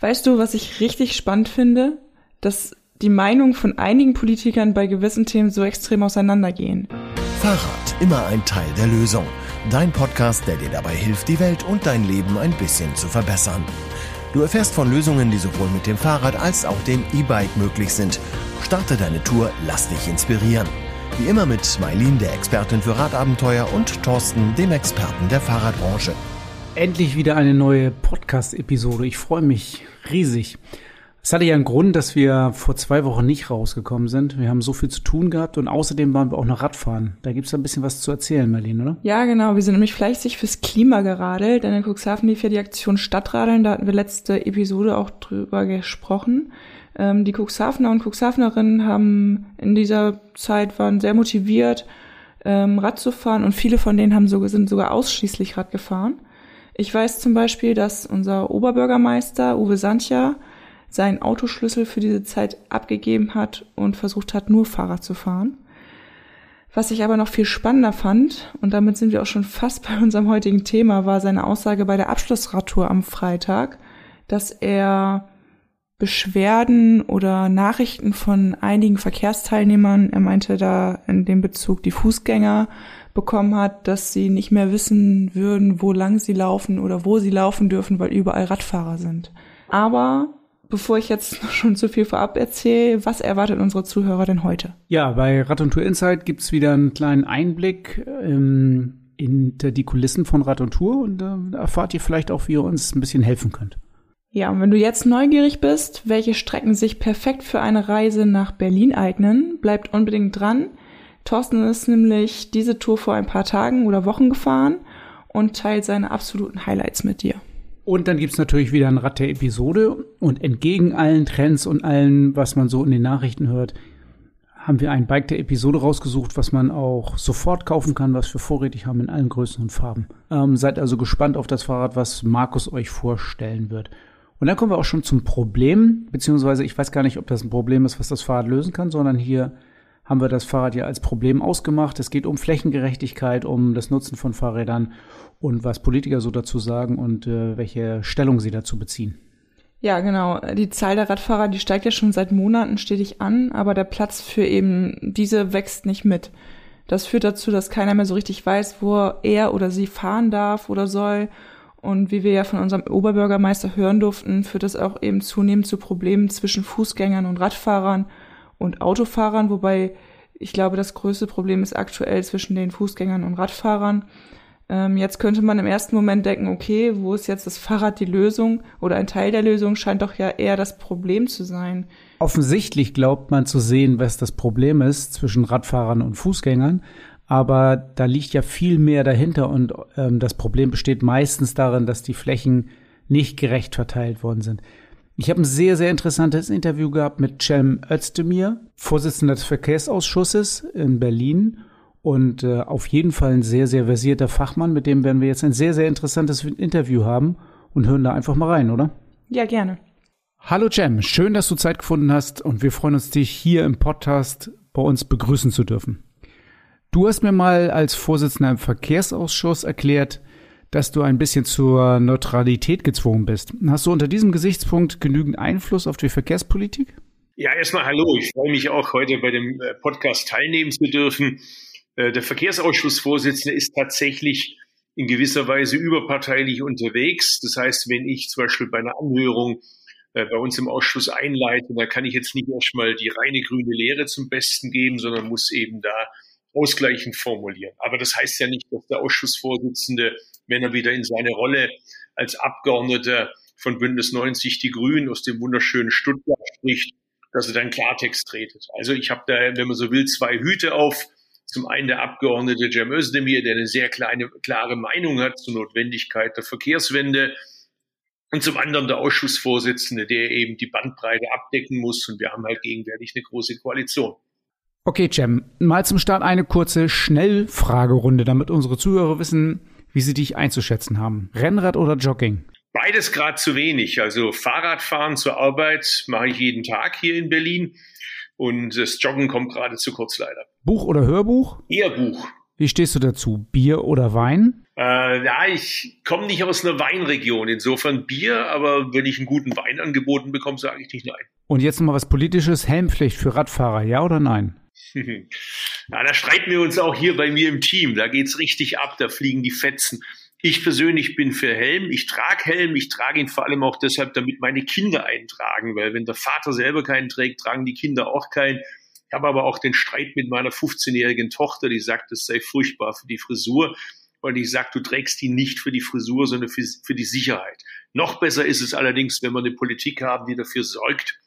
Weißt du, was ich richtig spannend finde? Dass die Meinungen von einigen Politikern bei gewissen Themen so extrem auseinandergehen. Fahrrad, immer ein Teil der Lösung. Dein Podcast, der dir dabei hilft, die Welt und dein Leben ein bisschen zu verbessern. Du erfährst von Lösungen, die sowohl mit dem Fahrrad als auch dem E-Bike möglich sind. Starte deine Tour, lass dich inspirieren. Wie immer mit Mailin, der Expertin für Radabenteuer, und Thorsten, dem Experten der Fahrradbranche. Endlich wieder eine neue Podcast-Episode. Ich freue mich riesig. Es hatte ja einen Grund, dass wir vor zwei Wochen nicht rausgekommen sind. Wir haben so viel zu tun gehabt und außerdem waren wir auch noch Radfahren. Da gibt es ein bisschen was zu erzählen, Marlene, oder? Ja, genau. Wir sind nämlich fleißig fürs Klima geradelt, denn in Cuxhaven lief ja die Aktion Stadtradeln. Da hatten wir letzte Episode auch drüber gesprochen. Ähm, die Cuxhavener und Cuxhavenerinnen haben in dieser Zeit waren sehr motiviert, ähm, Rad zu fahren und viele von denen haben so, sind sogar ausschließlich Rad gefahren. Ich weiß zum Beispiel, dass unser Oberbürgermeister Uwe Santja seinen Autoschlüssel für diese Zeit abgegeben hat und versucht hat, nur Fahrrad zu fahren. Was ich aber noch viel spannender fand, und damit sind wir auch schon fast bei unserem heutigen Thema, war seine Aussage bei der Abschlussradtour am Freitag, dass er Beschwerden oder Nachrichten von einigen Verkehrsteilnehmern, er meinte da in dem Bezug die Fußgänger, bekommen hat, dass sie nicht mehr wissen würden, wo lang sie laufen oder wo sie laufen dürfen, weil überall Radfahrer sind. Aber bevor ich jetzt schon zu viel vorab erzähle, was erwartet unsere Zuhörer denn heute? Ja, bei Rad und Tour Insight gibt's wieder einen kleinen Einblick ähm, hinter die Kulissen von Rad und Tour und äh, erfahrt ihr vielleicht auch, wie ihr uns ein bisschen helfen könnt. Ja, und wenn du jetzt neugierig bist, welche Strecken sich perfekt für eine Reise nach Berlin eignen, bleibt unbedingt dran. Thorsten ist nämlich diese Tour vor ein paar Tagen oder Wochen gefahren und teilt seine absoluten Highlights mit dir. Und dann gibt's natürlich wieder ein Rad der Episode. Und entgegen allen Trends und allen, was man so in den Nachrichten hört, haben wir ein Bike der Episode rausgesucht, was man auch sofort kaufen kann, was wir vorrätig haben in allen Größen und Farben. Ähm, seid also gespannt auf das Fahrrad, was Markus euch vorstellen wird. Und dann kommen wir auch schon zum Problem, beziehungsweise ich weiß gar nicht, ob das ein Problem ist, was das Fahrrad lösen kann, sondern hier haben wir das Fahrrad ja als Problem ausgemacht. Es geht um Flächengerechtigkeit, um das Nutzen von Fahrrädern und was Politiker so dazu sagen und äh, welche Stellung sie dazu beziehen. Ja, genau. Die Zahl der Radfahrer, die steigt ja schon seit Monaten stetig an, aber der Platz für eben diese wächst nicht mit. Das führt dazu, dass keiner mehr so richtig weiß, wo er oder sie fahren darf oder soll und wie wir ja von unserem Oberbürgermeister hören durften, führt das auch eben zunehmend zu Problemen zwischen Fußgängern und Radfahrern und Autofahrern, wobei ich glaube, das größte Problem ist aktuell zwischen den Fußgängern und Radfahrern. Ähm, jetzt könnte man im ersten Moment denken, okay, wo ist jetzt das Fahrrad die Lösung oder ein Teil der Lösung scheint doch ja eher das Problem zu sein. Offensichtlich glaubt man zu sehen, was das Problem ist zwischen Radfahrern und Fußgängern, aber da liegt ja viel mehr dahinter und ähm, das Problem besteht meistens darin, dass die Flächen nicht gerecht verteilt worden sind. Ich habe ein sehr, sehr interessantes Interview gehabt mit Cem Özdemir, Vorsitzender des Verkehrsausschusses in Berlin und äh, auf jeden Fall ein sehr, sehr versierter Fachmann, mit dem werden wir jetzt ein sehr, sehr interessantes Interview haben und hören da einfach mal rein, oder? Ja, gerne. Hallo Cem, schön, dass du Zeit gefunden hast und wir freuen uns, dich hier im Podcast bei uns begrüßen zu dürfen. Du hast mir mal als Vorsitzender im Verkehrsausschuss erklärt, dass du ein bisschen zur Neutralität gezwungen bist. Hast du unter diesem Gesichtspunkt genügend Einfluss auf die Verkehrspolitik? Ja, erstmal hallo. Ich freue mich auch heute bei dem äh, Podcast teilnehmen zu dürfen. Äh, der Verkehrsausschussvorsitzende ist tatsächlich in gewisser Weise überparteilich unterwegs. Das heißt, wenn ich zum Beispiel bei einer Anhörung äh, bei uns im Ausschuss einleite, da kann ich jetzt nicht erstmal die reine grüne Lehre zum Besten geben, sondern muss eben da ausgleichend formulieren. Aber das heißt ja nicht, dass der Ausschussvorsitzende, wenn er wieder in seine Rolle als Abgeordneter von Bündnis 90 Die Grünen aus dem wunderschönen Stuttgart spricht, dass er dann Klartext tretet. Also ich habe da, wenn man so will, zwei Hüte auf. Zum einen der Abgeordnete Cem Özdemir, der eine sehr kleine, klare Meinung hat zur Notwendigkeit der Verkehrswende. Und zum anderen der Ausschussvorsitzende, der eben die Bandbreite abdecken muss. Und wir haben halt gegenwärtig eine große Koalition. Okay, Cem, mal zum Start eine kurze Schnellfragerunde, damit unsere Zuhörer wissen, wie sie dich einzuschätzen haben. Rennrad oder Jogging? Beides gerade zu wenig. Also Fahrradfahren zur Arbeit mache ich jeden Tag hier in Berlin und das Joggen kommt gerade zu kurz leider. Buch oder Hörbuch? Eher Buch. Wie stehst du dazu? Bier oder Wein? Äh, ja, ich komme nicht aus einer Weinregion, insofern Bier, aber wenn ich einen guten Wein angeboten bekomme, sage ich nicht nein. Und jetzt noch was Politisches, Helmpflicht für Radfahrer, ja oder nein? ja, da streiten wir uns auch hier bei mir im Team. Da geht's richtig ab, da fliegen die Fetzen. Ich persönlich bin für Helm. Ich trage Helm. Ich trage ihn vor allem auch deshalb, damit meine Kinder eintragen, weil wenn der Vater selber keinen trägt, tragen die Kinder auch keinen. Ich habe aber auch den Streit mit meiner 15-jährigen Tochter, die sagt, es sei furchtbar für die Frisur. Und ich sage, du trägst ihn nicht für die Frisur, sondern für, für die Sicherheit. Noch besser ist es allerdings, wenn wir eine Politik haben, die dafür sorgt,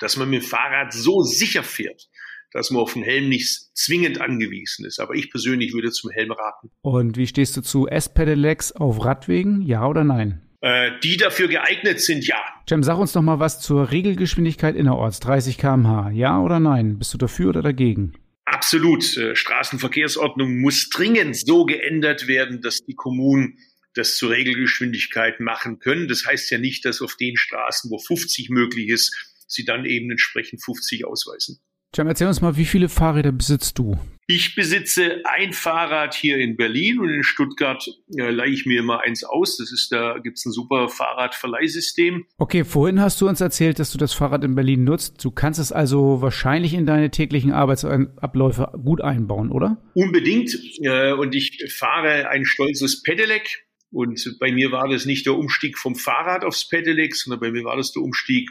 dass man mit dem Fahrrad so sicher fährt, dass man auf den Helm nicht zwingend angewiesen ist. Aber ich persönlich würde zum Helm raten. Und wie stehst du zu S-Pedelecs auf Radwegen? Ja oder nein? Äh, die dafür geeignet sind, ja. Cem, sag uns noch mal was zur Regelgeschwindigkeit innerorts, 30 km/h. Ja oder nein? Bist du dafür oder dagegen? Absolut. Äh, Straßenverkehrsordnung muss dringend so geändert werden, dass die Kommunen das zur Regelgeschwindigkeit machen können. Das heißt ja nicht, dass auf den Straßen, wo 50 möglich ist, sie dann eben entsprechend 50 ausweisen. Cem, erzähl uns mal, wie viele Fahrräder besitzt du? Ich besitze ein Fahrrad hier in Berlin und in Stuttgart äh, leihe ich mir immer eins aus. Das ist, da gibt's ein super Fahrradverleihsystem. Okay, vorhin hast du uns erzählt, dass du das Fahrrad in Berlin nutzt. Du kannst es also wahrscheinlich in deine täglichen Arbeitsabläufe gut einbauen, oder? Unbedingt. Äh, und ich fahre ein stolzes Pedelec. Und bei mir war das nicht der Umstieg vom Fahrrad aufs Pedelec, sondern bei mir war das der Umstieg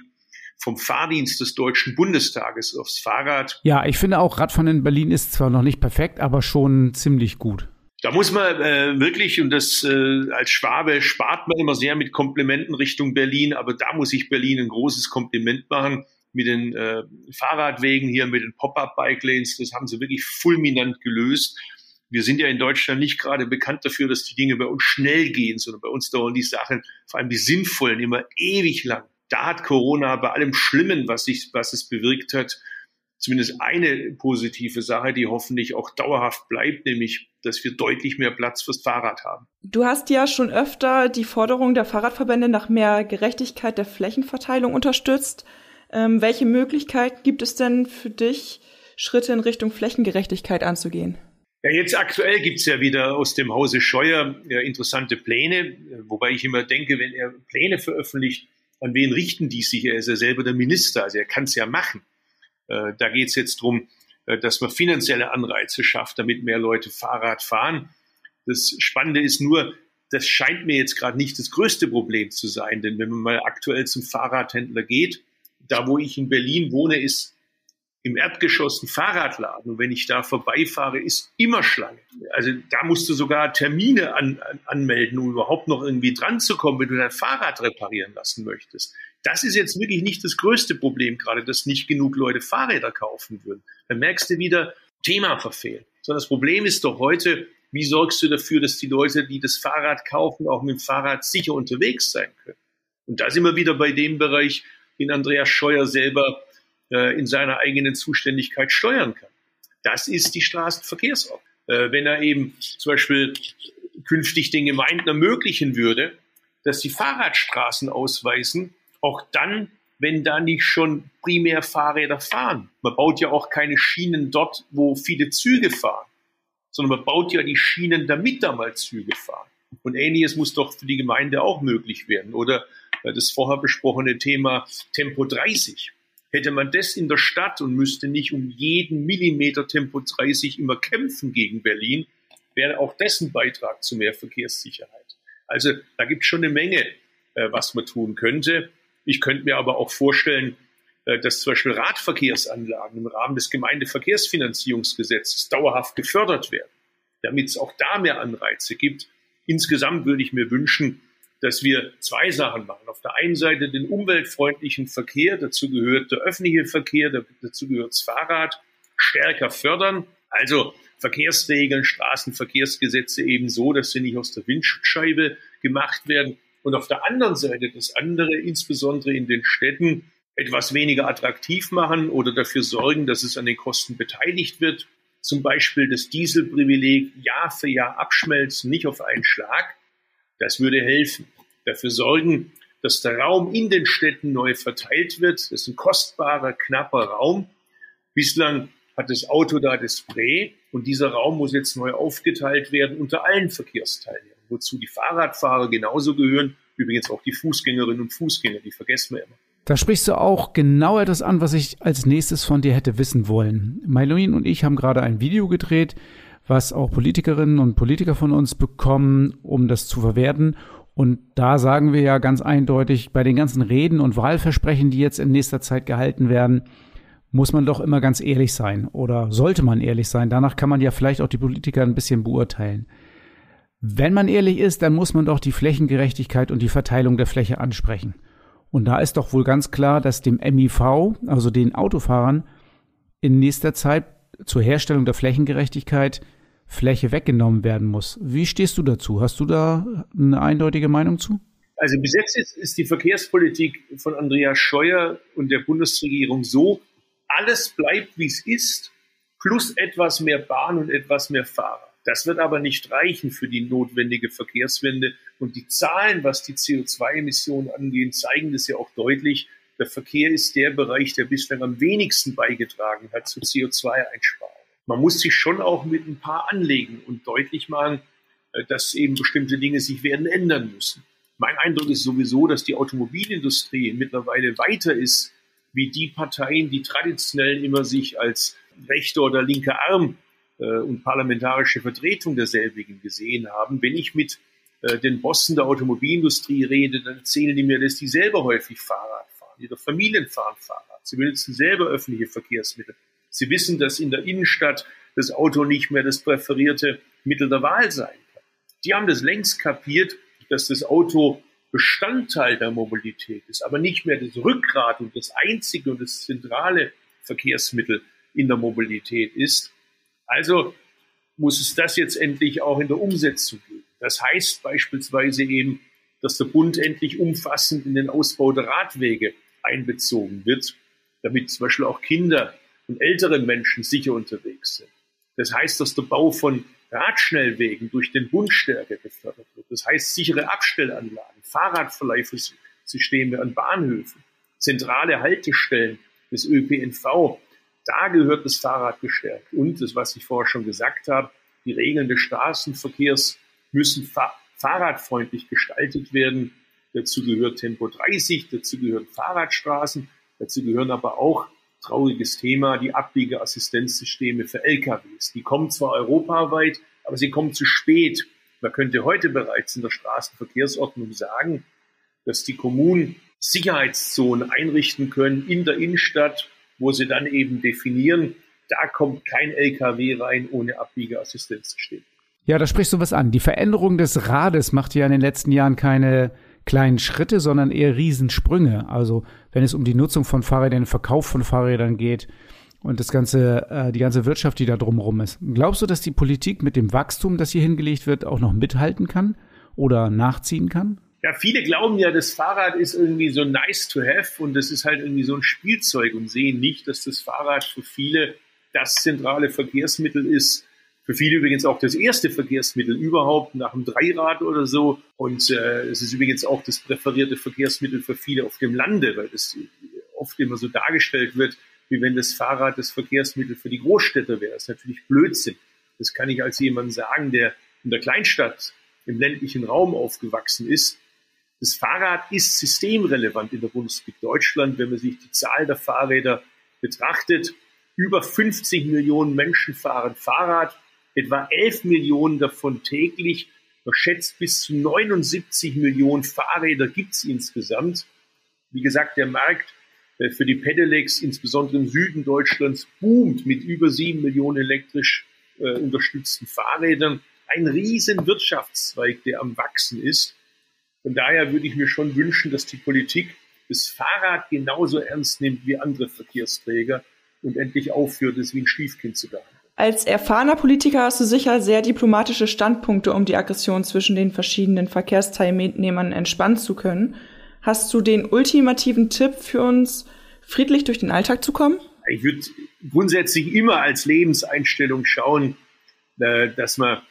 vom Fahrdienst des Deutschen Bundestages aufs Fahrrad. Ja, ich finde auch Radfahren in Berlin ist zwar noch nicht perfekt, aber schon ziemlich gut. Da muss man äh, wirklich, und das äh, als Schwabe spart man immer sehr mit Komplimenten Richtung Berlin, aber da muss ich Berlin ein großes Kompliment machen mit den äh, Fahrradwegen hier, mit den Pop-up-Bike-Lanes. Das haben sie wirklich fulminant gelöst. Wir sind ja in Deutschland nicht gerade bekannt dafür, dass die Dinge bei uns schnell gehen, sondern bei uns dauern die Sachen, vor allem die sinnvollen, immer ewig lang da hat Corona bei allem Schlimmen, was, sich, was es bewirkt hat, zumindest eine positive Sache, die hoffentlich auch dauerhaft bleibt, nämlich, dass wir deutlich mehr Platz fürs Fahrrad haben. Du hast ja schon öfter die Forderung der Fahrradverbände nach mehr Gerechtigkeit der Flächenverteilung unterstützt. Ähm, welche Möglichkeit gibt es denn für dich, Schritte in Richtung Flächengerechtigkeit anzugehen? Ja, jetzt aktuell gibt's ja wieder aus dem Hause Scheuer ja, interessante Pläne, wobei ich immer denke, wenn er Pläne veröffentlicht, an wen richten die sich? Er ist ja selber der Minister, also er kann es ja machen. Äh, da geht es jetzt drum, äh, dass man finanzielle Anreize schafft, damit mehr Leute Fahrrad fahren. Das Spannende ist nur, das scheint mir jetzt gerade nicht das größte Problem zu sein, denn wenn man mal aktuell zum Fahrradhändler geht, da wo ich in Berlin wohne, ist im Erdgeschoss ein Fahrradladen und wenn ich da vorbeifahre, ist immer Schlange. Also da musst du sogar Termine an, an, anmelden, um überhaupt noch irgendwie dran zu kommen, wenn du dein Fahrrad reparieren lassen möchtest. Das ist jetzt wirklich nicht das größte Problem gerade, dass nicht genug Leute Fahrräder kaufen würden. Dann merkst du wieder, Thema verfehlt. Sondern das Problem ist doch heute, wie sorgst du dafür, dass die Leute, die das Fahrrad kaufen, auch mit dem Fahrrad sicher unterwegs sein können? Und da sind wir wieder bei dem Bereich, den Andreas Scheuer selber äh, in seiner eigenen Zuständigkeit steuern kann. Das ist die Straßenverkehrsordnung. Äh, wenn er eben zum Beispiel künftig den Gemeinden ermöglichen würde, dass sie Fahrradstraßen ausweisen, auch dann, wenn da nicht schon primär Fahrräder fahren. Man baut ja auch keine Schienen dort, wo viele Züge fahren, sondern man baut ja die Schienen, damit da mal Züge fahren. Und ähnliches muss doch für die Gemeinde auch möglich werden. Oder äh, das vorher besprochene Thema Tempo 30. Hätte man das in der Stadt und müsste nicht um jeden Millimeter Tempo 30 immer kämpfen gegen Berlin, wäre auch dessen Beitrag zu mehr Verkehrssicherheit. Also da gibt es schon eine Menge, äh, was man tun könnte. Ich könnte mir aber auch vorstellen, äh, dass zum Beispiel Radverkehrsanlagen im Rahmen des Gemeindeverkehrsfinanzierungsgesetzes dauerhaft gefördert werden, damit es auch da mehr Anreize gibt. Insgesamt würde ich mir wünschen, dass wir zwei Sachen machen. Auf der einen Seite den umweltfreundlichen Verkehr, dazu gehört der öffentliche Verkehr, dazu gehört das Fahrrad, stärker fördern. Also Verkehrsregeln, Straßenverkehrsgesetze eben so, dass sie nicht aus der Windschutzscheibe gemacht werden. Und auf der anderen Seite das andere, insbesondere in den Städten, etwas weniger attraktiv machen oder dafür sorgen, dass es an den Kosten beteiligt wird. Zum Beispiel das Dieselprivileg Jahr für Jahr abschmelzen, nicht auf einen Schlag, das würde helfen. Dafür sorgen, dass der Raum in den Städten neu verteilt wird. Das ist ein kostbarer, knapper Raum. Bislang hat das Auto da das Spray und dieser Raum muss jetzt neu aufgeteilt werden unter allen Verkehrsteilnehmern, wozu die Fahrradfahrer genauso gehören, übrigens auch die Fußgängerinnen und Fußgänger, die vergessen wir immer. Da sprichst du auch genau etwas an, was ich als nächstes von dir hätte wissen wollen. Mailin und ich haben gerade ein Video gedreht, was auch Politikerinnen und Politiker von uns bekommen, um das zu verwerten. Und da sagen wir ja ganz eindeutig, bei den ganzen Reden und Wahlversprechen, die jetzt in nächster Zeit gehalten werden, muss man doch immer ganz ehrlich sein oder sollte man ehrlich sein. Danach kann man ja vielleicht auch die Politiker ein bisschen beurteilen. Wenn man ehrlich ist, dann muss man doch die Flächengerechtigkeit und die Verteilung der Fläche ansprechen. Und da ist doch wohl ganz klar, dass dem MIV, also den Autofahrern, in nächster Zeit zur Herstellung der Flächengerechtigkeit Fläche weggenommen werden muss. Wie stehst du dazu? Hast du da eine eindeutige Meinung zu? Also bis jetzt ist, die Verkehrspolitik von Andreas Scheuer und der Bundesregierung so, alles bleibt, wie es ist, plus etwas mehr Bahn und etwas mehr Fahrer. Das wird aber nicht reichen für die notwendige Verkehrswende. Und die Zahlen, was die CO2-Emissionen angeht, zeigen das ja auch deutlich. Der Verkehr ist der Bereich, der bislang am wenigsten beigetragen hat zur CO2-Einsparung. Man muss sich schon auch mit ein paar anlegen und deutlich machen, äh, dass eben bestimmte Dinge sich werden ändern müssen. Mein Eindruck ist sowieso, dass die Automobilindustrie mittlerweile weiter ist wie die Parteien, die traditionell immer sich als rechter oder linker Arm äh, und parlamentarische Vertretung derselbigen gesehen haben. Wenn ich mit äh, den Bossen der Automobilindustrie rede, dann erzählen die mir, dass die selber häufig fahren. Ihre Familien fahren Fahrrad. Sie benutzen selber öffentliche Verkehrsmittel. Sie wissen, dass in der Innenstadt das Auto nicht mehr das präferierte Mittel der Wahl sein kann. Die haben das längst kapiert, dass das Auto Bestandteil der Mobilität ist, aber nicht mehr das Rückgrat und das einzige und das zentrale Verkehrsmittel in der Mobilität ist. Also muss es das jetzt endlich auch in der Umsetzung geben. Das heißt beispielsweise eben, dass der Bund endlich umfassend in den Ausbau der Radwege einbezogen wird, damit zum Beispiel auch Kinder und ältere Menschen sicher unterwegs sind. Das heißt, dass der Bau von Radschnellwegen durch den Bund stärker gefördert wird. Das heißt, sichere Abstellanlagen, Fahrradverleihsysteme an Bahnhöfen, zentrale Haltestellen des ÖPNV. Da gehört das Fahrrad gestärkt. Und das, was ich vorher schon gesagt habe, die Regeln des Straßenverkehrs müssen fa fahrradfreundlich gestaltet werden. Dazu gehört Tempo 30, dazu gehören Fahrradstraßen, dazu gehören aber auch trauriges Thema, die Abbiegeassistenzsysteme für LKWs. Die kommen zwar europaweit, aber sie kommen zu spät. Man könnte heute bereits in der Straßenverkehrsordnung sagen, dass die Kommunen Sicherheitszonen einrichten können in der Innenstadt, wo sie dann eben definieren, da kommt kein LKW rein ohne Abbiegeassistenzsystem. Ja, da sprichst du was an. Die Veränderung des Rades macht ja in den letzten Jahren keine kleinen Schritte, sondern eher Riesensprünge. Also wenn es um die Nutzung von Fahrrädern, den Verkauf von Fahrrädern geht und das ganze, äh, die ganze Wirtschaft, die da drumherum ist. Glaubst du, dass die Politik mit dem Wachstum, das hier hingelegt wird, auch noch mithalten kann oder nachziehen kann? Ja, viele glauben ja, das Fahrrad ist irgendwie so nice to have und das ist halt irgendwie so ein Spielzeug und sehen nicht, dass das Fahrrad für viele das zentrale Verkehrsmittel ist, für viele übrigens auch das erste Verkehrsmittel überhaupt nach dem Dreirad oder so. Und äh, es ist übrigens auch das präferierte Verkehrsmittel für viele auf dem Lande, weil das oft immer so dargestellt wird, wie wenn das Fahrrad das Verkehrsmittel für die Großstädter wäre. Das ist natürlich Blödsinn. Das kann ich als jemand sagen, der in der Kleinstadt, im ländlichen Raum aufgewachsen ist. Das Fahrrad ist systemrelevant in der Bundesrepublik Deutschland, wenn man sich die Zahl der Fahrräder betrachtet. Über 50 Millionen Menschen fahren Fahrrad etwa 11 Millionen davon täglich. Man schätzt, bis zu 79 Millionen Fahrräder gibt es insgesamt. Wie gesagt, der Markt äh, für die Pedelecs, insbesondere im Süden Deutschlands, boomt mit über 7 Millionen elektrisch äh, unterstützten Fahrrädern. Ein riesen Wirtschaftszweig, der am Wachsen ist. Von daher würde ich mir schon wünschen, dass die Politik das Fahrrad genauso ernst nimmt wie andere Verkehrsträger und endlich aufhört, es wie ein Stiefkind zu behandeln. Als erfahrener Politiker hast du sicher sehr diplomatische Standpunkte, um die Aggression zwischen den verschiedenen Verkehrsteilnehmern entspannen zu können. Hast du den ultimativen Tipp für uns, friedlich durch den Alltag zu kommen? Ich würde grundsätzlich immer als Lebenseinstellung schauen, äh, dass man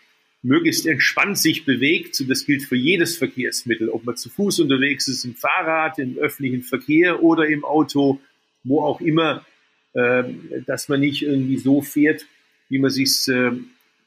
möglichst entspannt sich bewegt. Das gilt für jedes Verkehrsmittel, ob man zu Fuß unterwegs ist, im Fahrrad, im öffentlichen Verkehr oder im Auto, wo auch immer äh, dass man nicht irgendwie so fährt, wie man sich äh,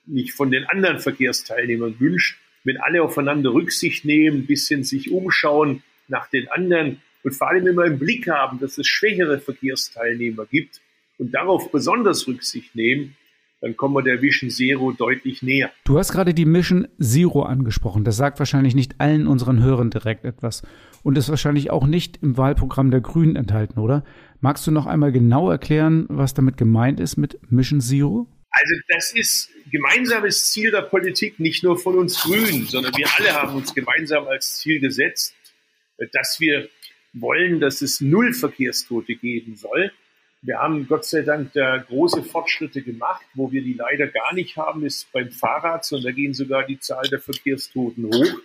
nicht von den anderen Verkehrsteilnehmern wünscht, wenn alle aufeinander Rücksicht nehmen, ein bisschen sich umschauen nach den anderen und vor allem immer im Blick haben, dass es schwächere Verkehrsteilnehmer gibt und darauf besonders Rücksicht nehmen, dann kommen wir der Vision Zero deutlich näher. Du hast gerade die Mission Zero angesprochen. Das sagt wahrscheinlich nicht allen unseren Hörern direkt etwas und ist wahrscheinlich auch nicht im Wahlprogramm der Grünen enthalten, oder? Magst du noch einmal genau erklären, was damit gemeint ist mit Mission Zero? Also das ist gemeinsames Ziel der Politik, nicht nur von uns Grünen, sondern wir alle haben uns gemeinsam als Ziel gesetzt, dass wir wollen, dass es null Verkehrstote geben soll. Wir haben Gott sei Dank da große Fortschritte gemacht. Wo wir die leider gar nicht haben, ist beim Fahrrad, sondern da gehen sogar die Zahl der Verkehrstoten hoch.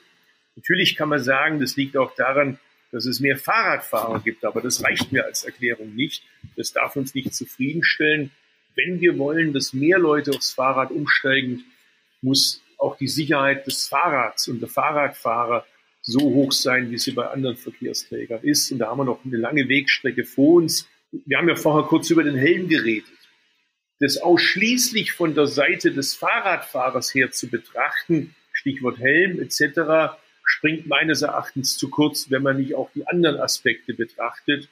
Natürlich kann man sagen, das liegt auch daran, dass es mehr Fahrradfahrer gibt, aber das reicht mir als Erklärung nicht. Das darf uns nicht zufriedenstellen. Wenn wir wollen, dass mehr Leute aufs Fahrrad umsteigen, muss auch die Sicherheit des Fahrrads und der Fahrradfahrer so hoch sein, wie sie bei anderen Verkehrsträgern ist. Und da haben wir noch eine lange Wegstrecke vor uns. Wir haben ja vorher kurz über den Helm geredet. Das ausschließlich von der Seite des Fahrradfahrers her zu betrachten, Stichwort Helm etc., springt meines Erachtens zu kurz, wenn man nicht auch die anderen Aspekte betrachtet.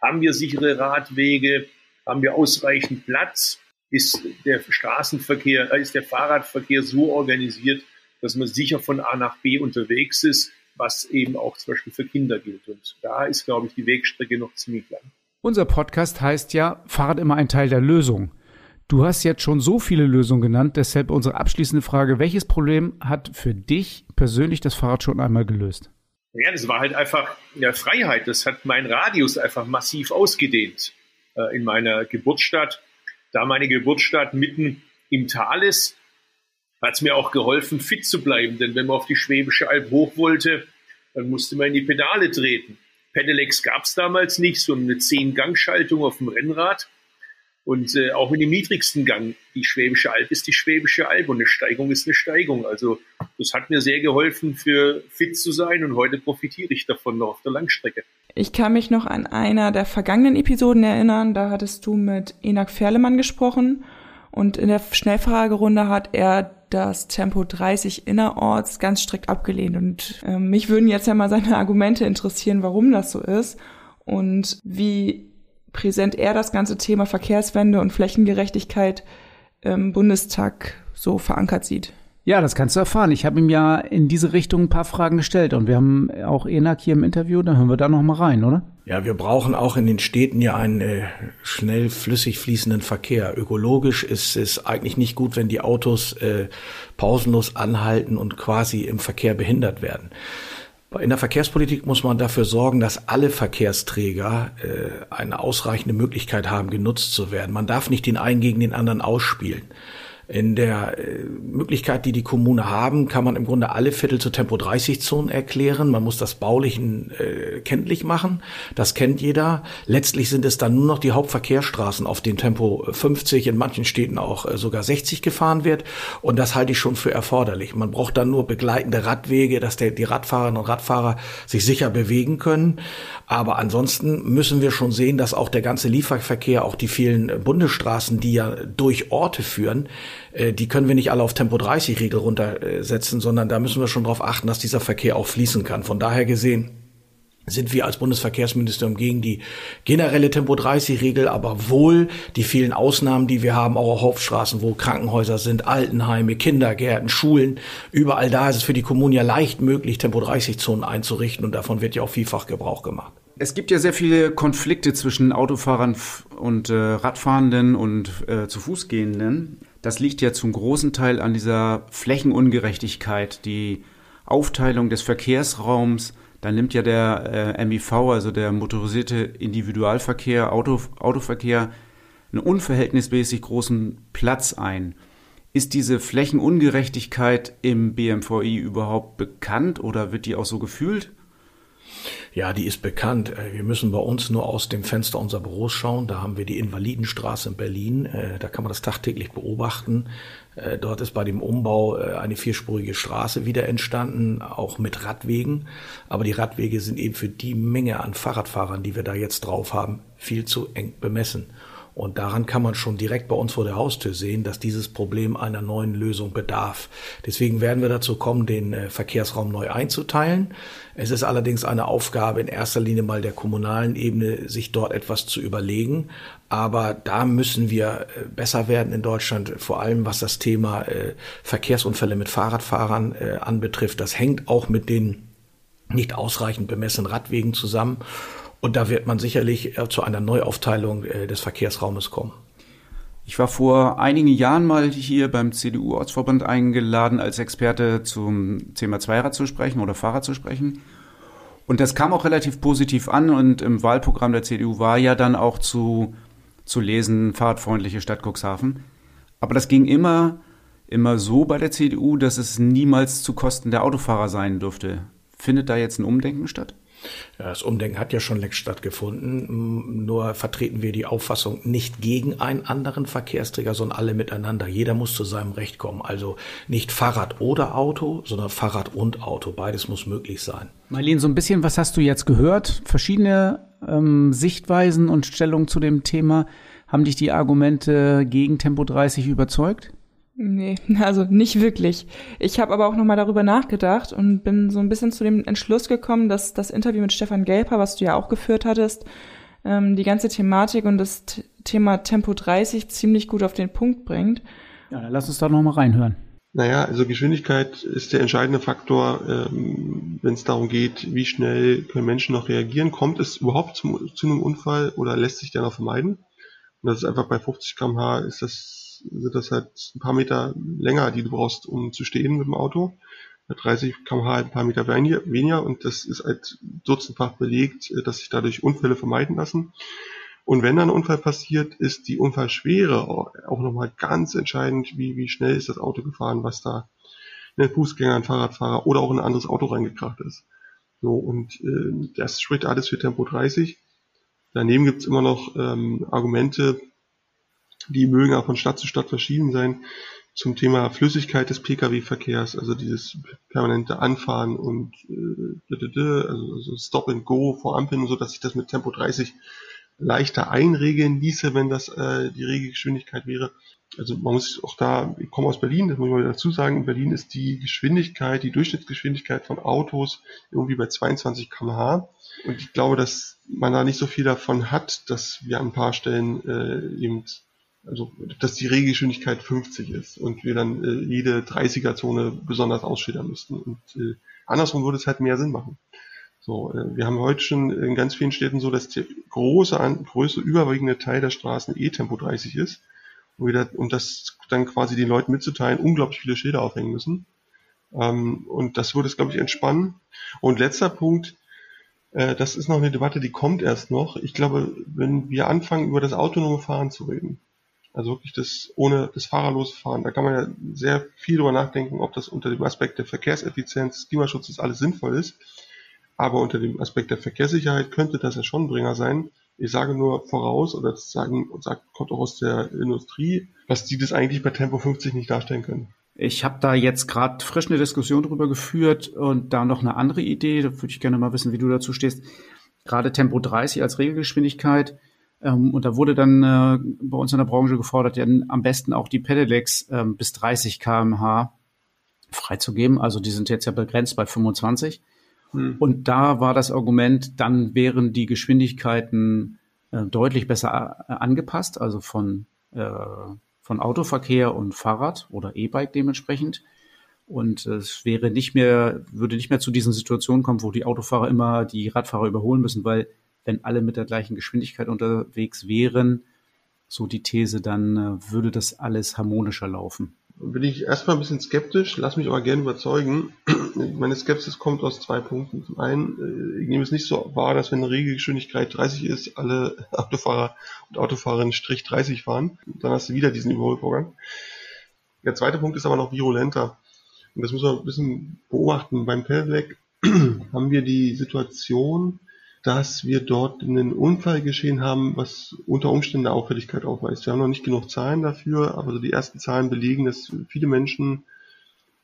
Haben wir sichere Radwege? Haben wir ausreichend Platz? Ist der Straßenverkehr, äh, ist der Fahrradverkehr so organisiert, dass man sicher von A nach B unterwegs ist, was eben auch zum Beispiel für Kinder gilt. Und da ist, glaube ich, die Wegstrecke noch ziemlich lang. Unser Podcast heißt ja Fahrrad immer ein Teil der Lösung. Du hast jetzt schon so viele Lösungen genannt, deshalb unsere abschließende Frage, welches Problem hat für dich persönlich das Fahrrad schon einmal gelöst? Ja, das war halt einfach ja, Freiheit. Das hat meinen Radius einfach massiv ausgedehnt äh, in meiner Geburtsstadt. Da meine Geburtsstadt mitten im Tal ist, hat es mir auch geholfen, fit zu bleiben. Denn wenn man auf die Schwäbische Alb hoch wollte, dann musste man in die Pedale treten. Pedelecs gab es damals nicht, so eine Zehn-Gang-Schaltung auf dem Rennrad. Und äh, auch in dem niedrigsten Gang, die Schwäbische Alb ist die Schwäbische Alb und eine Steigung ist eine Steigung. Also das hat mir sehr geholfen, für fit zu sein und heute profitiere ich davon noch auf der Langstrecke. Ich kann mich noch an einer der vergangenen Episoden erinnern, da hattest du mit Enak Ferlemann gesprochen und in der Schnellfragerunde hat er das Tempo 30 innerorts ganz strikt abgelehnt. Und äh, mich würden jetzt ja mal seine Argumente interessieren, warum das so ist und wie präsent er das ganze Thema Verkehrswende und Flächengerechtigkeit im Bundestag so verankert sieht. Ja, das kannst du erfahren. Ich habe ihm ja in diese Richtung ein paar Fragen gestellt und wir haben auch Enak hier im Interview, da hören wir da noch mal rein, oder? Ja, wir brauchen auch in den Städten ja einen äh, schnell flüssig fließenden Verkehr. Ökologisch ist es eigentlich nicht gut, wenn die Autos äh, pausenlos anhalten und quasi im Verkehr behindert werden. In der Verkehrspolitik muss man dafür sorgen, dass alle Verkehrsträger äh, eine ausreichende Möglichkeit haben, genutzt zu werden. Man darf nicht den einen gegen den anderen ausspielen. In der äh, Möglichkeit, die die Kommune haben, kann man im Grunde alle Viertel zu Tempo 30 Zonen erklären. Man muss das Baulichen äh, kenntlich machen. Das kennt jeder. Letztlich sind es dann nur noch die Hauptverkehrsstraßen, auf denen Tempo 50, in manchen Städten auch äh, sogar 60 gefahren wird. Und das halte ich schon für erforderlich. Man braucht dann nur begleitende Radwege, dass der, die Radfahrerinnen und Radfahrer sich sicher bewegen können. Aber ansonsten müssen wir schon sehen, dass auch der ganze Lieferverkehr, auch die vielen Bundesstraßen, die ja durch Orte führen, äh, die können wir nicht alle auf Tempo 30 Regel runtersetzen, sondern da müssen wir schon darauf achten, dass dieser Verkehr auch fließen kann. Von daher gesehen sind wir als Bundesverkehrsministerium gegen die generelle Tempo 30 Regel, aber wohl die vielen Ausnahmen, die wir haben, auch auf Hauptstraßen, wo Krankenhäuser sind, Altenheime, Kindergärten, Schulen. Überall da ist es für die Kommunen ja leicht möglich, Tempo 30 Zonen einzurichten und davon wird ja auch vielfach Gebrauch gemacht. Es gibt ja sehr viele Konflikte zwischen Autofahrern und äh, Radfahrenden und äh, zu Fußgehenden. Das liegt ja zum großen Teil an dieser Flächenungerechtigkeit, die Aufteilung des Verkehrsraums. Da nimmt ja der äh, MIV, also der motorisierte Individualverkehr, Auto, Autoverkehr, einen unverhältnismäßig großen Platz ein. Ist diese Flächenungerechtigkeit im BMVI überhaupt bekannt oder wird die auch so gefühlt? Ja, die ist bekannt. Äh, wir müssen bei uns nur aus dem Fenster unserer Büros schauen. Da haben wir die Invalidenstraße in Berlin. Äh, da kann man das tagtäglich beobachten. Äh, dort ist bei dem Umbau eine vierspurige Straße wieder entstanden, auch mit Radwegen. Aber die Radwege sind eben für die Menge an Fahrradfahrern, die wir da jetzt drauf haben, viel zu eng bemessen. Und daran kann man schon direkt bei uns vor der Haustür sehen, dass dieses Problem einer neuen Lösung bedarf. Deswegen werden wir dazu kommen, den äh, Verkehrsraum neu einzuteilen. Es ist allerdings eine Aufgabe in erster Linie mal der kommunalen Ebene, sich dort etwas zu überlegen. Aber da müssen wir äh, besser werden in Deutschland, vor allem was das Thema äh, Verkehrsunfälle mit Fahrradfahrern anbetrifft. Das hängt auch mit den nicht ausreichend bemessenen Radwegen zusammen. Und da wird man sicherlich äh, zu einer Neuaufteilung äh, des Verkehrsraumes kommen. Ich war vor einigen Jahren mal hier beim CDU-Ortsverband eingeladen, als Experte zum Thema Zweirad zu sprechen oder Fahrrad zu sprechen. Und das kam auch relativ positiv an und im Wahlprogramm der CDU war ja dann auch zu, zu lesen, fahrradfreundliche Stadt Cuxhaven. Aber das ging immer, immer so bei der CDU, dass es niemals zu Kosten der Autofahrer sein dürfte. Findet da jetzt ein Umdenken statt? Ja, das Umdenken hat ja schon längst stattgefunden. Nur vertreten wir die Auffassung nicht gegen einen anderen Verkehrsträger, sondern alle miteinander. Jeder muss zu seinem Recht kommen. Also nicht Fahrrad oder Auto, sondern Fahrrad und Auto. Beides muss möglich sein. Marlene, so ein bisschen, was hast du jetzt gehört? Verschiedene ähm, Sichtweisen und Stellungen zu dem Thema. Haben dich die Argumente gegen Tempo 30 überzeugt? Nee, also nicht wirklich. Ich habe aber auch nochmal darüber nachgedacht und bin so ein bisschen zu dem Entschluss gekommen, dass das Interview mit Stefan Gelper, was du ja auch geführt hattest, ähm, die ganze Thematik und das Thema Tempo 30 ziemlich gut auf den Punkt bringt. Ja, dann lass uns da nochmal reinhören. Naja, also Geschwindigkeit ist der entscheidende Faktor, ähm, wenn es darum geht, wie schnell können Menschen noch reagieren. Kommt es überhaupt zum, zu einem Unfall oder lässt sich der noch vermeiden? Und das ist einfach bei 50 km/h ist das sind das halt ein paar Meter länger, die du brauchst, um zu stehen mit dem Auto. Bei 30 km/h halt ein paar Meter weniger und das ist halt dutzendfach belegt, äh, dass sich dadurch Unfälle vermeiden lassen. Und wenn dann ein Unfall passiert, ist die Unfallschwere auch nochmal ganz entscheidend, wie, wie schnell ist das Auto gefahren, was da in den Fußgänger, ein Fahrradfahrer oder auch in ein anderes Auto reingekracht ist. So, und äh, das spricht alles für Tempo 30. Daneben gibt's immer noch ähm, Argumente, die mögen auch von Stadt zu Stadt verschieden sein. Zum Thema Flüssigkeit des Pkw-Verkehrs, also dieses permanente Anfahren und äh, also, also Stop and Go vor Ampeln, so dass sich das mit Tempo 30 leichter einregeln ließe, wenn das äh, die Regelgeschwindigkeit wäre. Also man muss auch da, ich komme aus Berlin, das muss ich mal dazu sagen, in Berlin ist die Geschwindigkeit, die Durchschnittsgeschwindigkeit von Autos irgendwie bei 22 km/h. Und ich glaube, dass man da nicht so viel davon hat, dass wir an ein paar Stellen äh, eben also dass die Regelgeschwindigkeit 50 ist und wir dann äh, jede 30er-Zone besonders ausschildern müssten. Und äh, andersrum würde es halt mehr Sinn machen. So, äh, wir haben heute schon in ganz vielen Städten so, dass der große, größte überwiegende Teil der Straßen eh Tempo 30 ist. Und, wir da, und das dann quasi den Leuten mitzuteilen, unglaublich viele Schilder aufhängen müssen. Ähm, und das würde es, glaube ich, entspannen. Und letzter Punkt, äh, das ist noch eine Debatte, die kommt erst noch. Ich glaube, wenn wir anfangen, über das autonome Fahren zu reden, also wirklich das ohne das fahrerlose Fahren. Da kann man ja sehr viel drüber nachdenken, ob das unter dem Aspekt der Verkehrseffizienz, Klimaschutzes alles sinnvoll ist. Aber unter dem Aspekt der Verkehrssicherheit könnte das ja schon ein Bringer sein. Ich sage nur voraus, oder das sagen, sagt, kommt auch aus der Industrie, dass die das eigentlich bei Tempo 50 nicht darstellen können. Ich habe da jetzt gerade frisch eine Diskussion drüber geführt und da noch eine andere Idee. Da würde ich gerne mal wissen, wie du dazu stehst. Gerade Tempo 30 als Regelgeschwindigkeit ähm, und da wurde dann äh, bei uns in der Branche gefordert, ja, am besten auch die Pedelecs ähm, bis 30 kmh freizugeben. Also die sind jetzt ja begrenzt bei 25. Hm. Und da war das Argument, dann wären die Geschwindigkeiten äh, deutlich besser äh, angepasst, also von, äh, von Autoverkehr und Fahrrad oder E-Bike dementsprechend. Und es wäre nicht mehr, würde nicht mehr zu diesen Situationen kommen, wo die Autofahrer immer die Radfahrer überholen müssen, weil wenn alle mit der gleichen Geschwindigkeit unterwegs wären, so die These, dann äh, würde das alles harmonischer laufen. Bin ich erstmal ein bisschen skeptisch, lass mich aber gerne überzeugen. Meine Skepsis kommt aus zwei Punkten. Zum einen, äh, ich nehme es nicht so wahr, dass wenn eine Regelgeschwindigkeit 30 ist, alle Autofahrer und Autofahrerinnen Strich 30 fahren. Dann hast du wieder diesen Überholvorgang. Der zweite Punkt ist aber noch virulenter. Und das müssen wir ein bisschen beobachten. Beim Pedelec haben wir die Situation, dass wir dort einen Unfall geschehen haben, was unter Umständen eine Auffälligkeit aufweist. Wir haben noch nicht genug Zahlen dafür, aber die ersten Zahlen belegen, dass viele Menschen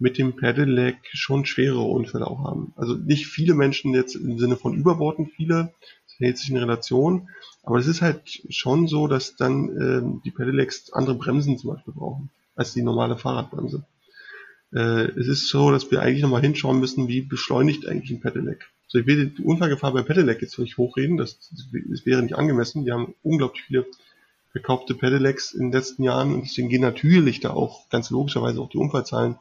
mit dem Pedelec schon schwerere Unfälle auch haben. Also nicht viele Menschen jetzt im Sinne von Überworten viele, hält sich in Relation. Aber es ist halt schon so, dass dann ähm, die Pedelecs andere Bremsen zum Beispiel brauchen, als die normale Fahrradbremse. Äh, es ist so, dass wir eigentlich nochmal hinschauen müssen, wie beschleunigt eigentlich ein Pedelec. Also ich will die Unfallgefahr bei Pedelec jetzt nicht hochreden, das, das wäre nicht angemessen. Wir haben unglaublich viele verkaufte Pedelecs in den letzten Jahren und deswegen gehen natürlich da auch ganz logischerweise auch die Unfallzahlen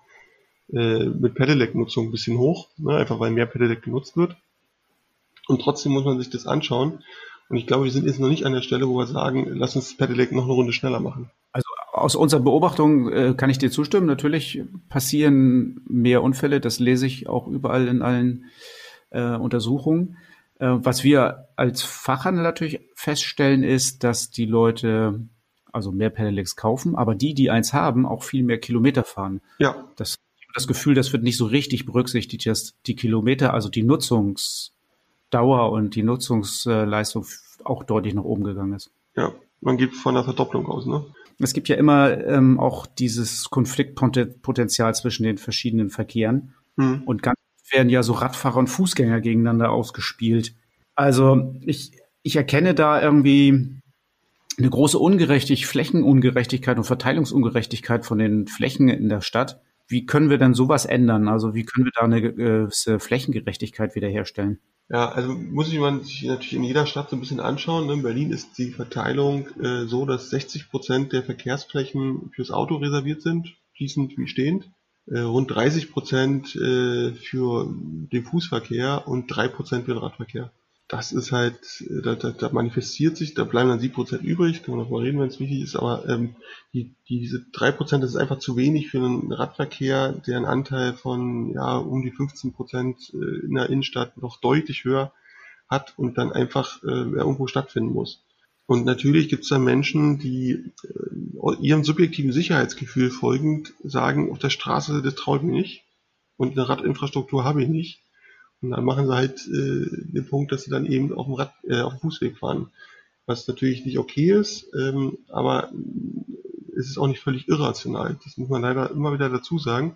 äh, mit Pedelec-Nutzung ein bisschen hoch, ne, einfach weil mehr Pedelec genutzt wird. Und trotzdem muss man sich das anschauen. Und ich glaube, wir sind jetzt noch nicht an der Stelle, wo wir sagen, lass uns Pedelec noch eine Runde schneller machen. Also aus unserer Beobachtung äh, kann ich dir zustimmen. Natürlich passieren mehr Unfälle. Das lese ich auch überall in allen äh, Untersuchungen. Äh, was wir als Fachhandel natürlich feststellen, ist, dass die Leute also mehr Pedelecs kaufen, aber die, die eins haben, auch viel mehr Kilometer fahren. Ja. Das, das Gefühl, das wird nicht so richtig berücksichtigt, dass die Kilometer, also die Nutzungsdauer und die Nutzungsleistung auch deutlich nach oben gegangen ist. Ja, man geht von einer Verdopplung aus, ne? Es gibt ja immer ähm, auch dieses Konfliktpotenzial zwischen den verschiedenen Verkehren. Hm. Und ganz werden ja so Radfahrer und Fußgänger gegeneinander ausgespielt. Also ich, ich erkenne da irgendwie eine große Ungerechtigkeit, Flächenungerechtigkeit und Verteilungsungerechtigkeit von den Flächen in der Stadt. Wie können wir denn sowas ändern? Also wie können wir da eine gewisse Flächengerechtigkeit wiederherstellen? Ja, also muss man sich natürlich in jeder Stadt so ein bisschen anschauen. In Berlin ist die Verteilung äh, so, dass 60 Prozent der Verkehrsflächen fürs Auto reserviert sind, fließend wie stehend. Äh, rund 30 Prozent äh, für den Fußverkehr und drei Prozent für den Radverkehr. Das ist halt, äh, da, da, da manifestiert sich, da bleiben dann sieben Prozent übrig, kann man noch mal reden, wenn es wichtig ist, aber ähm, die, die, diese drei Prozent, das ist einfach zu wenig für einen Radverkehr, der einen Anteil von ja um die 15 Prozent in der Innenstadt noch deutlich höher hat und dann einfach äh, irgendwo stattfinden muss. Und natürlich gibt es da Menschen, die äh, ihrem subjektiven Sicherheitsgefühl folgend sagen, auf der Straße, das traut mir nicht und eine Radinfrastruktur habe ich nicht. Und dann machen sie halt äh, den Punkt, dass sie dann eben auf dem Rad, äh, auf dem Fußweg fahren. Was natürlich nicht okay ist, ähm, aber es ist auch nicht völlig irrational. Das muss man leider immer wieder dazu sagen.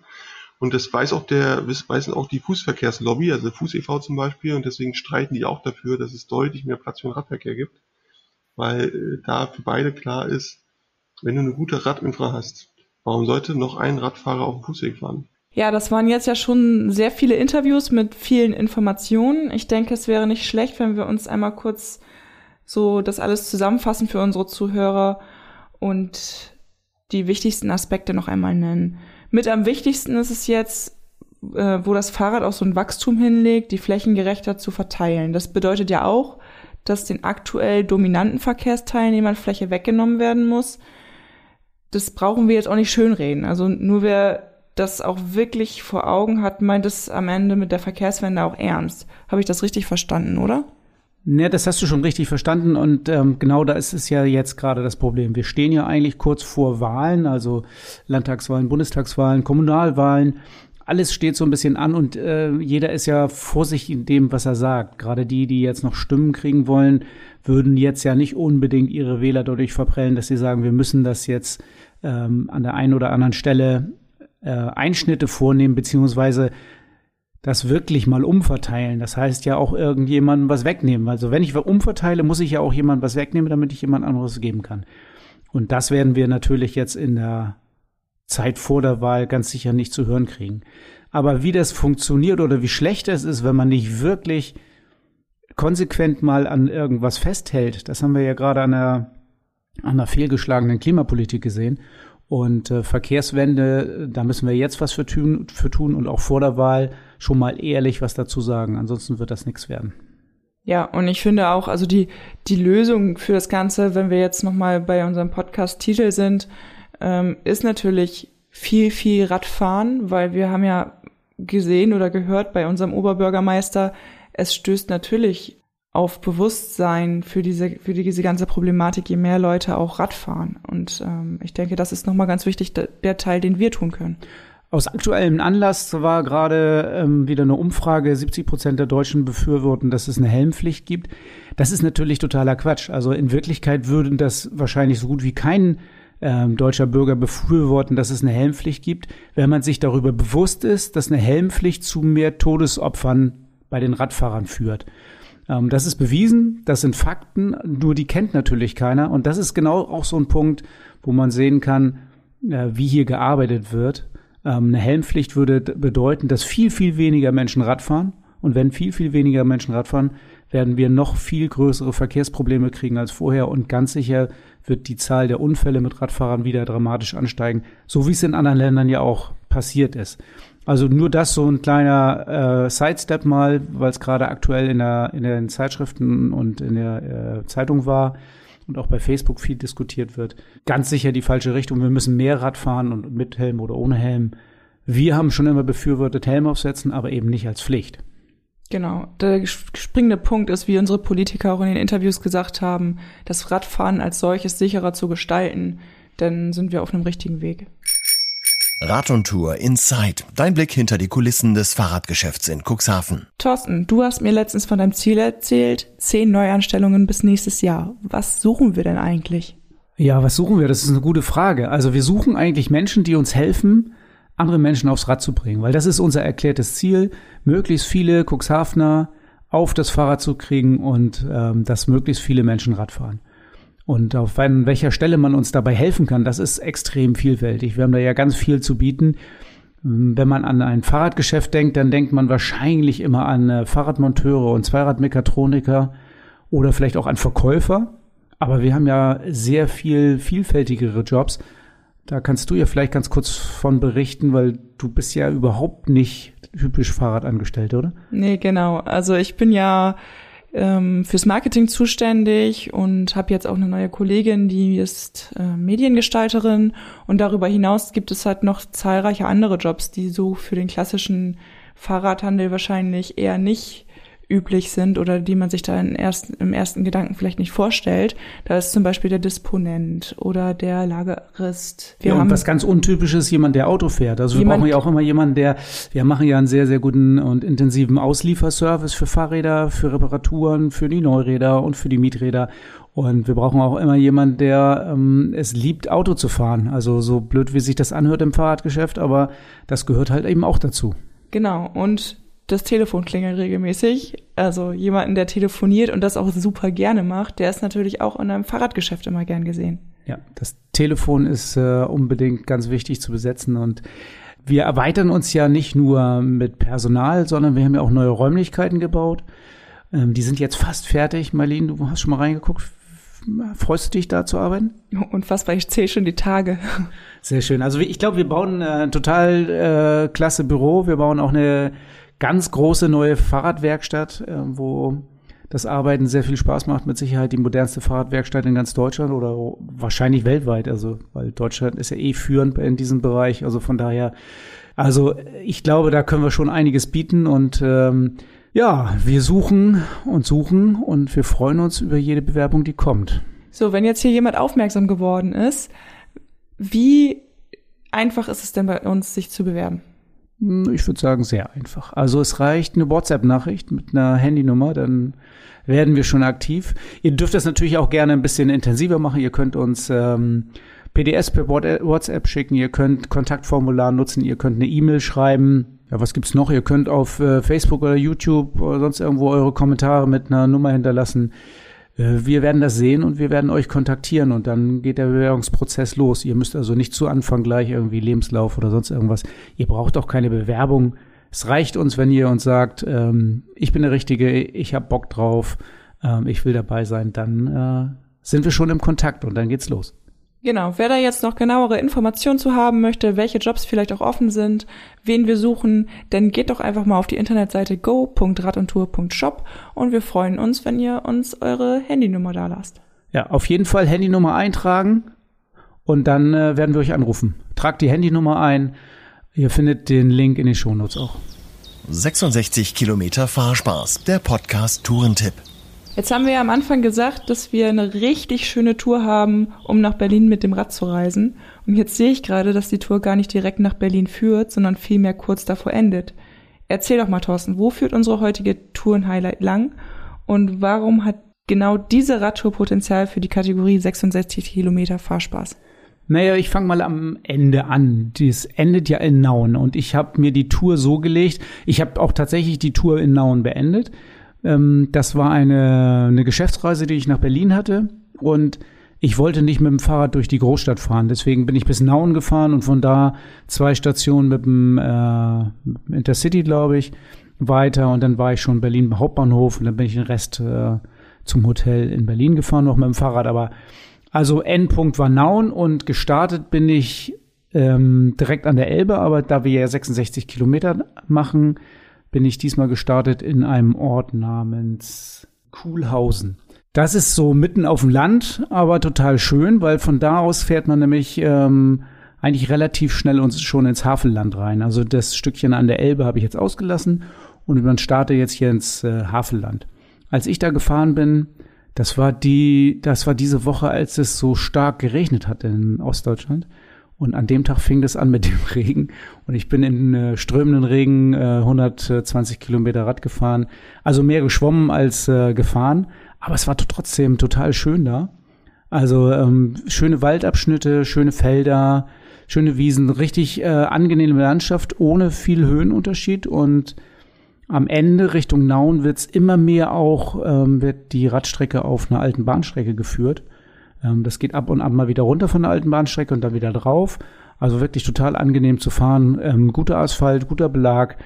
Und das weiß auch der, weisen auch die Fußverkehrslobby, also Fuß e.V. zum Beispiel, und deswegen streiten die auch dafür, dass es deutlich mehr Platz für den Radverkehr gibt weil äh, da für beide klar ist, wenn du eine gute Radinfra hast, warum sollte noch ein Radfahrer auf dem Fußweg fahren? Ja, das waren jetzt ja schon sehr viele Interviews mit vielen Informationen. Ich denke, es wäre nicht schlecht, wenn wir uns einmal kurz so das alles zusammenfassen für unsere Zuhörer und die wichtigsten Aspekte noch einmal nennen. Mit am wichtigsten ist es jetzt, äh, wo das Fahrrad auch so ein Wachstum hinlegt, die Flächen gerechter zu verteilen. Das bedeutet ja auch, dass den aktuell dominanten Verkehrsteilnehmern Fläche weggenommen werden muss. Das brauchen wir jetzt auch nicht schönreden. Also nur wer das auch wirklich vor Augen hat, meint es am Ende mit der Verkehrswende auch ernst. Habe ich das richtig verstanden, oder? Ja, das hast du schon richtig verstanden und ähm, genau da ist es ja jetzt gerade das Problem. Wir stehen ja eigentlich kurz vor Wahlen, also Landtagswahlen, Bundestagswahlen, Kommunalwahlen alles steht so ein bisschen an und äh, jeder ist ja vorsichtig in dem, was er sagt. Gerade die, die jetzt noch Stimmen kriegen wollen, würden jetzt ja nicht unbedingt ihre Wähler dadurch verprellen, dass sie sagen, wir müssen das jetzt ähm, an der einen oder anderen Stelle äh, Einschnitte vornehmen, beziehungsweise das wirklich mal umverteilen. Das heißt ja auch irgendjemandem was wegnehmen. Also wenn ich umverteile, muss ich ja auch jemandem was wegnehmen, damit ich jemand anderes geben kann. Und das werden wir natürlich jetzt in der Zeit vor der Wahl ganz sicher nicht zu hören kriegen. Aber wie das funktioniert oder wie schlecht es ist, wenn man nicht wirklich konsequent mal an irgendwas festhält, das haben wir ja gerade an der, an der fehlgeschlagenen Klimapolitik gesehen. Und äh, Verkehrswende, da müssen wir jetzt was für tun, für tun und auch vor der Wahl schon mal ehrlich was dazu sagen. Ansonsten wird das nichts werden. Ja, und ich finde auch, also die, die Lösung für das Ganze, wenn wir jetzt nochmal bei unserem Podcast-Titel sind, ähm, ist natürlich viel, viel Radfahren, weil wir haben ja gesehen oder gehört bei unserem Oberbürgermeister, es stößt natürlich auf Bewusstsein für diese, für diese ganze Problematik, je mehr Leute auch Radfahren. Und ähm, ich denke, das ist nochmal ganz wichtig, der Teil, den wir tun können. Aus aktuellem Anlass war gerade ähm, wieder eine Umfrage, 70 Prozent der Deutschen befürworten, dass es eine Helmpflicht gibt. Das ist natürlich totaler Quatsch. Also in Wirklichkeit würden das wahrscheinlich so gut wie kein ähm, deutscher Bürger befürworten, dass es eine Helmpflicht gibt, wenn man sich darüber bewusst ist, dass eine Helmpflicht zu mehr Todesopfern bei den Radfahrern führt. Ähm, das ist bewiesen, das sind Fakten, nur die kennt natürlich keiner. Und das ist genau auch so ein Punkt, wo man sehen kann, äh, wie hier gearbeitet wird. Ähm, eine Helmpflicht würde bedeuten, dass viel, viel weniger Menschen Rad fahren. Und wenn viel, viel weniger Menschen Rad fahren, werden wir noch viel größere Verkehrsprobleme kriegen als vorher. Und ganz sicher wird die Zahl der Unfälle mit Radfahrern wieder dramatisch ansteigen, so wie es in anderen Ländern ja auch passiert ist. Also nur das so ein kleiner äh, Sidestep mal, weil es gerade aktuell in, der, in den Zeitschriften und in der äh, Zeitung war und auch bei Facebook viel diskutiert wird. Ganz sicher die falsche Richtung. Wir müssen mehr Rad fahren und mit Helm oder ohne Helm. Wir haben schon immer befürwortet, Helm aufsetzen, aber eben nicht als Pflicht. Genau. Der springende Punkt ist, wie unsere Politiker auch in den Interviews gesagt haben, das Radfahren als solches sicherer zu gestalten, dann sind wir auf einem richtigen Weg. Rad und Tour Inside. Dein Blick hinter die Kulissen des Fahrradgeschäfts in Cuxhaven. Thorsten, du hast mir letztens von deinem Ziel erzählt, zehn Neuanstellungen bis nächstes Jahr. Was suchen wir denn eigentlich? Ja, was suchen wir? Das ist eine gute Frage. Also wir suchen eigentlich Menschen, die uns helfen, andere Menschen aufs Rad zu bringen, weil das ist unser erklärtes Ziel, möglichst viele Cuxhavener auf das Fahrrad zu kriegen und ähm, dass möglichst viele Menschen Rad fahren. Und auf welcher Stelle man uns dabei helfen kann, das ist extrem vielfältig. Wir haben da ja ganz viel zu bieten. Wenn man an ein Fahrradgeschäft denkt, dann denkt man wahrscheinlich immer an äh, Fahrradmonteure und Zweiradmechatroniker oder vielleicht auch an Verkäufer. Aber wir haben ja sehr viel vielfältigere Jobs. Da kannst du ja vielleicht ganz kurz von berichten, weil du bist ja überhaupt nicht typisch Fahrradangestellte, oder? Nee, genau. Also ich bin ja ähm, fürs Marketing zuständig und habe jetzt auch eine neue Kollegin, die ist äh, Mediengestalterin. Und darüber hinaus gibt es halt noch zahlreiche andere Jobs, die so für den klassischen Fahrradhandel wahrscheinlich eher nicht üblich sind oder die man sich da im ersten, im ersten Gedanken vielleicht nicht vorstellt. Da ist zum Beispiel der Disponent oder der Lagerist. Wir ja, und was ganz untypisches, jemand, der Auto fährt. Also wir brauchen ja auch immer jemanden, der, wir machen ja einen sehr, sehr guten und intensiven Auslieferservice für Fahrräder, für Reparaturen, für die Neuräder und für die Mieträder. Und wir brauchen auch immer jemanden, der ähm, es liebt, Auto zu fahren. Also so blöd, wie sich das anhört im Fahrradgeschäft, aber das gehört halt eben auch dazu. Genau. Und das Telefon klingelt regelmäßig. Also jemanden, der telefoniert und das auch super gerne macht, der ist natürlich auch in einem Fahrradgeschäft immer gern gesehen. Ja, das Telefon ist äh, unbedingt ganz wichtig zu besetzen und wir erweitern uns ja nicht nur mit Personal, sondern wir haben ja auch neue Räumlichkeiten gebaut. Ähm, die sind jetzt fast fertig. Marlene, du hast schon mal reingeguckt. Freust du dich da zu arbeiten? Unfassbar, ich zähle schon die Tage. Sehr schön. Also ich glaube, wir bauen äh, ein total äh, klasse Büro. Wir bauen auch eine ganz große neue Fahrradwerkstatt, äh, wo das Arbeiten sehr viel Spaß macht. Mit Sicherheit die modernste Fahrradwerkstatt in ganz Deutschland oder wahrscheinlich weltweit. Also, weil Deutschland ist ja eh führend in diesem Bereich. Also von daher, also ich glaube, da können wir schon einiges bieten und ähm, ja, wir suchen und suchen und wir freuen uns über jede Bewerbung, die kommt. So, wenn jetzt hier jemand aufmerksam geworden ist, wie einfach ist es denn bei uns, sich zu bewerben? Hm, ich würde sagen, sehr einfach. Also es reicht eine WhatsApp-Nachricht mit einer Handynummer, dann werden wir schon aktiv. Ihr dürft das natürlich auch gerne ein bisschen intensiver machen. Ihr könnt uns ähm, PDS per WhatsApp schicken, ihr könnt Kontaktformular nutzen, ihr könnt eine E-Mail schreiben. Ja, was gibt's noch? Ihr könnt auf äh, Facebook oder YouTube oder sonst irgendwo eure Kommentare mit einer Nummer hinterlassen. Äh, wir werden das sehen und wir werden euch kontaktieren und dann geht der Bewerbungsprozess los. Ihr müsst also nicht zu Anfang gleich irgendwie Lebenslauf oder sonst irgendwas. Ihr braucht auch keine Bewerbung. Es reicht uns, wenn ihr uns sagt, ähm, ich bin der Richtige, ich habe Bock drauf, ähm, ich will dabei sein, dann äh, sind wir schon im Kontakt und dann geht's los. Genau, wer da jetzt noch genauere Informationen zu haben möchte, welche Jobs vielleicht auch offen sind, wen wir suchen, dann geht doch einfach mal auf die Internetseite go.radundtour.shop und wir freuen uns, wenn ihr uns eure Handynummer da lasst. Ja, auf jeden Fall Handynummer eintragen und dann äh, werden wir euch anrufen. Tragt die Handynummer ein. Ihr findet den Link in den Shownotes auch. 66 Kilometer Fahrspaß, der Podcast Tourentipp. Jetzt haben wir ja am Anfang gesagt, dass wir eine richtig schöne Tour haben, um nach Berlin mit dem Rad zu reisen. Und jetzt sehe ich gerade, dass die Tour gar nicht direkt nach Berlin führt, sondern vielmehr kurz davor endet. Erzähl doch mal, Thorsten, wo führt unsere heutige Tourenhighlight lang? Und warum hat genau diese Radtour Potenzial für die Kategorie 66 Kilometer Fahrspaß? Naja, ich fange mal am Ende an. Dies endet ja in Nauen und ich habe mir die Tour so gelegt. Ich habe auch tatsächlich die Tour in Nauen beendet Ähm, das war eine, eine Geschäftsreise, die ich nach Berlin hatte. Und ich wollte nicht mit dem Fahrrad durch die Großstadt fahren. Deswegen bin ich bis Nauen gefahren und von da zwei Stationen mit dem äh, Intercity, glaube ich, weiter. Und dann war ich schon Berlin Hauptbahnhof und dann bin ich den Rest äh, zum Hotel in Berlin gefahren, noch mit dem Fahrrad. Aber also Endpunkt war Nauen und gestartet bin ich ähm, direkt an der Elbe, aber da wir ja 66 Kilometer machen, bin ich diesmal gestartet in einem Ort namens Kuhlhausen. Das ist so mitten auf dem Land, aber total schön, weil von da aus fährt man nämlich ähm, eigentlich relativ schnell uns schon ins Hafenland rein. Also das Stückchen an der Elbe habe ich jetzt ausgelassen und man startet jetzt hier ins äh, Hafenland. Als ich da gefahren bin, das war die, das war diese Woche, als es so stark geregnet hat in Ostdeutschland. Und an dem Tag fing das an mit dem Regen. Und ich bin in äh, strömenden Regen äh, 120 Kilometer Rad gefahren. Also mehr geschwommen als äh, gefahren. Aber es war trotzdem total schön da. Also ähm, schöne Waldabschnitte, schöne Felder, schöne Wiesen, richtig äh, angenehme Landschaft ohne viel Höhenunterschied. Und am Ende Richtung Nauen wird's immer mehr auch, ähm, wird die Radstrecke auf einer alten Bahnstrecke geführt. Ähm, das geht ab und an mal wieder runter von der alten Bahnstrecke und dann wieder drauf. Also wirklich total angenehm zu fahren. Ähm, guter Asphalt, guter Belag.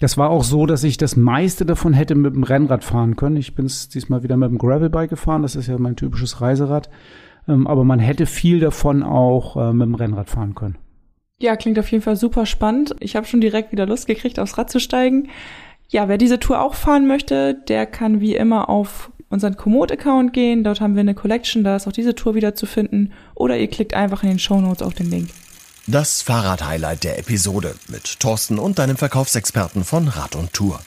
Das war auch so, dass ich das meiste davon hätte mit dem Rennrad fahren können. Ich bin diesmal wieder mit dem Gravelbike gefahren. Das ist ja mein typisches Reiserad. Ähm, aber man hätte viel davon auch äh, mit dem Rennrad fahren können. Ja, klingt auf jeden Fall super spannend. Ich habe schon direkt wieder Lust gekriegt, aufs Rad zu steigen. Ja, wer diese Tour auch fahren möchte, der kann wie immer auf unseren Komoot-Account gehen. Dort haben wir eine Collection, da ist auch diese Tour wieder zu finden. Oder ihr klickt einfach in den Show Notes auf den Link. Das Fahrrad-Highlight der Episode mit Thorsten und deinem Verkaufsexperten von Rad und Tour.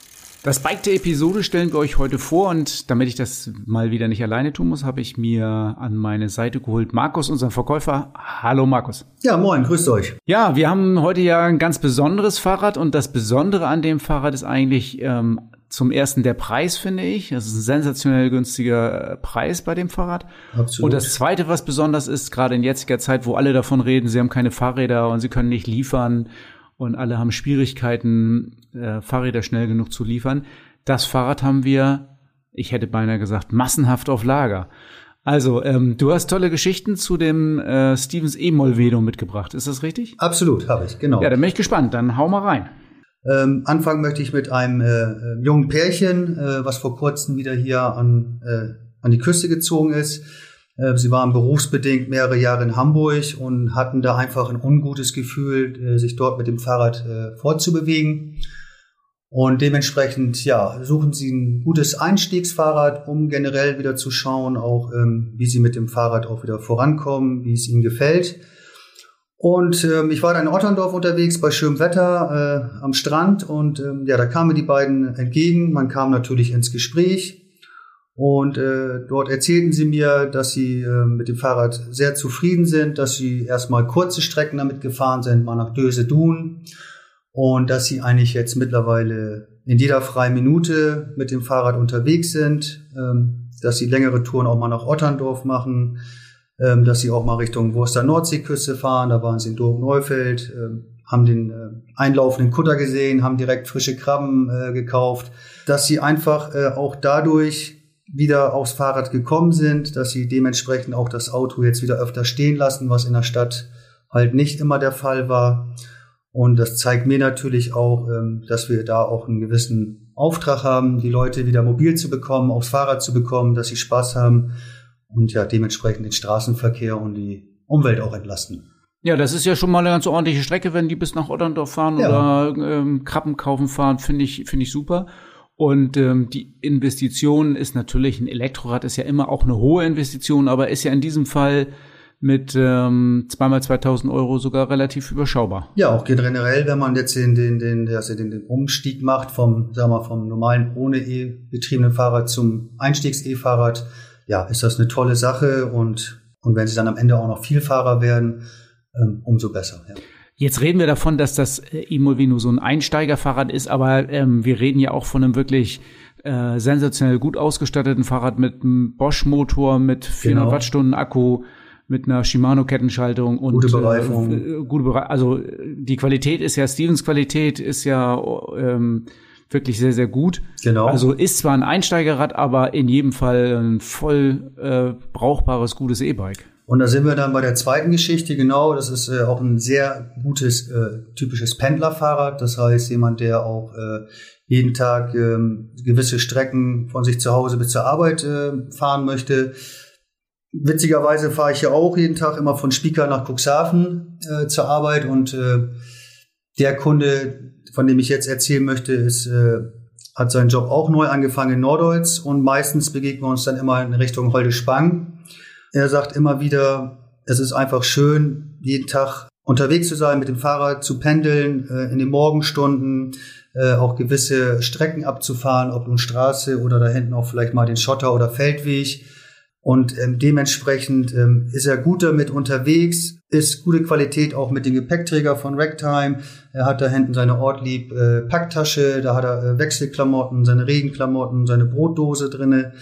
Das Bike der Episode stellen wir euch heute vor und damit ich das mal wieder nicht alleine tun muss, habe ich mir an meine Seite geholt Markus, unseren Verkäufer. Hallo Markus. Ja, moin, grüßt euch. Ja, wir haben heute ja ein ganz besonderes Fahrrad und das Besondere an dem Fahrrad ist eigentlich ähm, zum ersten der Preis, finde ich. Das ist ein sensationell günstiger äh, Preis bei dem Fahrrad. Absolut. Und das zweite, was besonders ist, gerade in jetziger Zeit, wo alle davon reden, sie haben keine Fahrräder und sie können nicht liefern und alle haben Schwierigkeiten, äh, Fahrräder schnell genug zu liefern. Das Fahrrad haben wir, ich hätte beinahe gesagt, massenhaft auf Lager. Also, ähm, du hast tolle Geschichten zu dem äh, Stevens E-Molvedo mitgebracht. Ist das richtig? Absolut, habe ich, genau. Ja, dann bin ich gespannt. Dann hau mal rein. Ähm, anfangen möchte ich mit einem äh, äh, jungen Pärchen, äh, was vor kurzem wieder hier an, äh, an die Küste gezogen ist. Äh, sie waren berufsbedingt mehrere Jahre in Hamburg und hatten da einfach ein ungutes Gefühl, äh, sich dort mit dem Fahrrad fortzubewegen. Und dementsprechend, ja, suchen sie ein gutes Einstiegsfahrrad, um generell wieder zu schauen, auch ähm, wie sie mit dem Fahrrad auch wieder vorankommen, wie es ihnen gefällt. Und ähm, ich war da in Otterndorf unterwegs bei schönem Wetter äh, am Strand und ähm, ja, da kamen mir die beiden entgegen. Man kam natürlich ins Gespräch und äh, dort erzählten sie mir, dass sie äh, mit dem Fahrrad sehr zufrieden sind, dass sie erstmal kurze Strecken damit gefahren sind, mal nach Döse-Dun und dass sie eigentlich jetzt mittlerweile in jeder freien Minute mit dem Fahrrad unterwegs sind, ähm, dass sie längere Touren auch mal nach Otterndorf machen ähm, dass sie auch mal Richtung Wurster Nordseeküste fahren. Da waren sie in Dorf-Neufeld, ähm, haben den äh, einlaufenden Kutter gesehen, haben direkt frische Krabben äh, gekauft. Dass sie einfach äh, auch dadurch wieder aufs Fahrrad gekommen sind, dass sie dementsprechend auch das Auto jetzt wieder öfter stehen lassen, was in der Stadt halt nicht immer der Fall war. Und das zeigt mir natürlich auch, ähm, dass wir da auch einen gewissen Auftrag haben, die Leute wieder mobil zu bekommen, aufs Fahrrad zu bekommen, dass sie Spaß haben und ja dementsprechend den Straßenverkehr und die Umwelt auch entlasten. Ja, das ist ja schon mal eine ganz ordentliche Strecke, wenn die bis nach Otterndorf fahren ja. oder ähm, Krabben kaufen fahren, finde ich, finde ich super. Und ähm, die Investition ist natürlich, ein Elektrorad ist ja immer auch eine hohe Investition, aber ist ja in diesem Fall mit ähm, zweimal 2000 Euro sogar relativ überschaubar. Ja, auch generell, wenn man jetzt den, den, den, also den, den Umstieg macht vom, sagen wir, vom normalen ohne E betriebenen Fahrrad zum Einstiegs-E-Fahrrad, ja, ist das eine tolle Sache und, und wenn sie dann am Ende auch noch Vielfahrer werden, ähm, umso besser. Ja. Jetzt reden wir davon, dass das äh, Imolvino so ein Einsteigerfahrrad ist, aber ähm, wir reden ja auch von einem wirklich äh, sensationell gut ausgestatteten Fahrrad mit einem Bosch-Motor, mit 400 genau. Wattstunden Akku, mit einer Shimano-Kettenschaltung und gute Bereifung. Äh, gute Bere also die Qualität ist ja Stevens Qualität ist ja ähm, wirklich sehr, sehr gut. Genau. Also ist zwar ein Einsteigerrad, aber in jedem Fall ein voll äh, brauchbares, gutes E-Bike. Und da sind wir dann bei der zweiten Geschichte, genau, das ist äh, auch ein sehr gutes, äh, typisches Pendlerfahrrad. Das heißt, jemand, der auch äh, jeden Tag ähm, gewisse Strecken von sich zu Hause bis zur Arbeit äh, fahren möchte. Witzigerweise fahre ich ja auch jeden Tag immer von Spieker nach Cuxhaven äh, zur Arbeit und äh, der Kunde, von dem ich jetzt erzählen möchte, ist, äh, hat seinen Job auch neu angefangen in Norddeutz und meistens begegnen wir uns dann immer in Richtung Holde-Spang. Er sagt immer wieder, es ist einfach schön, jeden Tag unterwegs zu sein, mit dem Fahrrad zu pendeln, äh, in den Morgenstunden äh, auch gewisse Strecken abzufahren, ob nun Straße oder da hinten auch vielleicht mal den Schotter oder Feldweg. Und ähm, dementsprechend ähm, ist er gut damit unterwegs, ist gute Qualität auch mit dem Gepäckträger von Ragtime. Er hat da hinten seine Ortlieb äh, Packtasche, da hat er äh, Wechselklamotten, seine Regenklamotten, seine Brotdose drinne.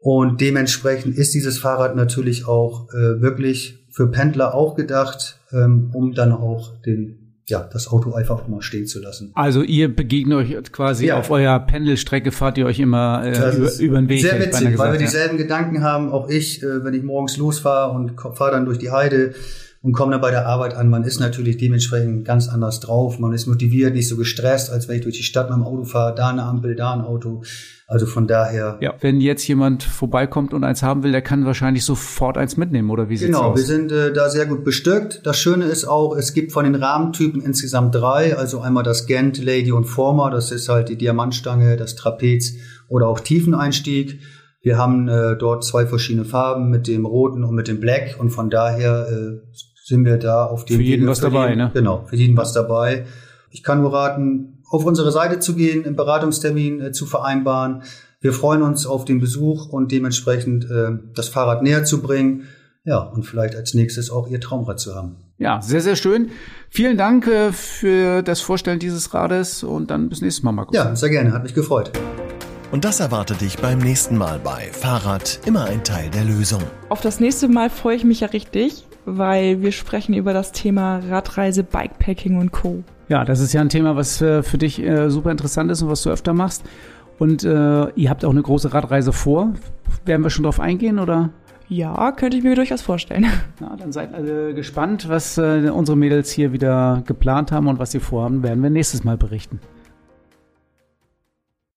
Und dementsprechend ist dieses Fahrrad natürlich auch äh, wirklich für Pendler auch gedacht, ähm, um dann auch den ja, das Auto einfach mal stehen zu lassen. Also ihr begegnet euch quasi ja. auf eurer Pendelstrecke, fahrt ihr euch immer äh, über, über den Weg. Sehr witzig, gesagt, weil wir dieselben Gedanken haben, auch ich, äh, wenn ich morgens losfahre und fahre dann durch die Heide und komme dann bei der Arbeit an, man ist natürlich dementsprechend ganz anders drauf, man ist motiviert, nicht so gestresst, als wenn ich durch die Stadt mit dem Auto fahre, da eine Ampel, da ein Auto. Also von daher. Ja, wenn jetzt jemand vorbeikommt und eins haben will, der kann wahrscheinlich sofort eins mitnehmen, oder wie sieht's genau, aus? Genau, wir sind äh, da sehr gut bestückt. Das Schöne ist auch, es gibt von den Rahmentypen insgesamt drei. Also einmal das Gent, Lady und Former. Das ist halt die Diamantstange, das Trapez oder auch Tiefeneinstieg. Wir haben äh, dort zwei verschiedene Farben mit dem roten und mit dem Black und von daher äh, sind wir da auf dem Für jeden Wege, was dabei, jeden, ne? Genau, für jeden was dabei. Ich kann nur raten, auf unsere Seite zu gehen, einen Beratungstermin äh, zu vereinbaren. Wir freuen uns auf den Besuch und dementsprechend äh, das Fahrrad näher zu bringen. Ja, und vielleicht als nächstes auch Ihr Traumrad zu haben. Ja, sehr, sehr schön. Vielen Dank äh, für das Vorstellen dieses Rades und dann bis nächstes Mal, Markus. Ja, sehr gerne. Hat mich gefreut. Und das erwartet dich beim nächsten Mal bei Fahrrad immer ein Teil der Lösung. Auf das nächste Mal freue ich mich ja richtig, weil wir sprechen über das Thema Radreise, Bikepacking und Co. Ja, das ist ja ein Thema, was für, für dich äh, super interessant ist und was du öfter machst. Und äh, ihr habt auch eine große Radreise vor. Werden wir schon drauf eingehen oder? Ja, könnte ich mir durchaus vorstellen. Na, dann seid alle gespannt, was äh, unsere Mädels hier wieder geplant haben und was sie vorhaben, werden wir nächstes Mal berichten.